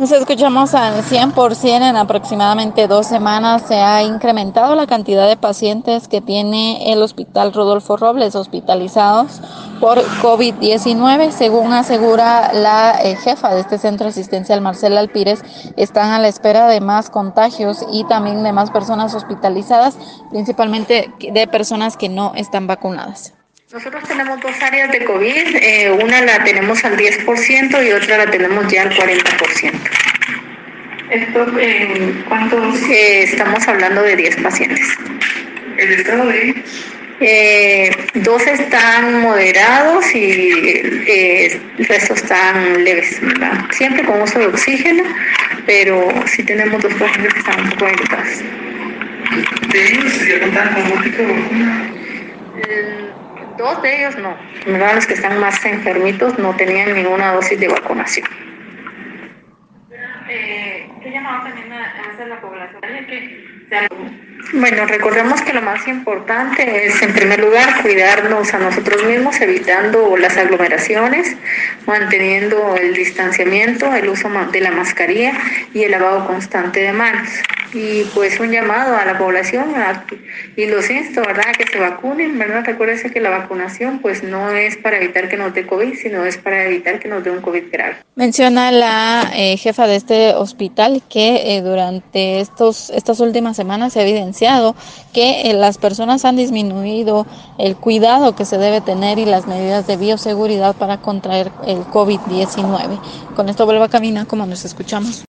Nos escuchamos al 100% en aproximadamente dos semanas. Se ha incrementado la cantidad de pacientes que tiene el Hospital Rodolfo Robles hospitalizados por COVID-19. Según asegura la eh, jefa de este centro asistencial, Marcela Alpírez, están a la espera de más contagios y también de más personas hospitalizadas, principalmente de personas que no están vacunadas. Nosotros tenemos dos áreas de COVID, eh, una la tenemos al 10% y otra la tenemos ya al 40%. ¿Esto en cuántos? Eh, estamos hablando de 10 pacientes. ¿El estado de eh, dos están moderados y eh, el resto están leves, ¿verdad? Siempre con uso de oxígeno, pero sí tenemos dos pacientes que están un poco. ¿De ellos ya contaban con múltiple vacuna? Dos de ellos no. Los que están más enfermitos no tenían ninguna dosis de vacunación. Eh, ¿Qué llamado también hace la población? Que bueno, recordemos que lo más importante es, en primer lugar, cuidarnos a nosotros mismos, evitando las aglomeraciones, manteniendo el distanciamiento, el uso de la mascarilla y el lavado constante de manos y pues un llamado a la población y los insto, ¿verdad?, que se vacunen, ¿verdad? Recuérdense que la vacunación pues no es para evitar que nos dé COVID, sino es para evitar que nos dé un COVID grave. Menciona la eh, jefa de este hospital que eh, durante estos, estas últimas semanas se ha evidenciado que eh, las personas han disminuido el cuidado que se debe tener y las medidas de bioseguridad para contraer el COVID-19. Con esto vuelvo a caminar como nos escuchamos.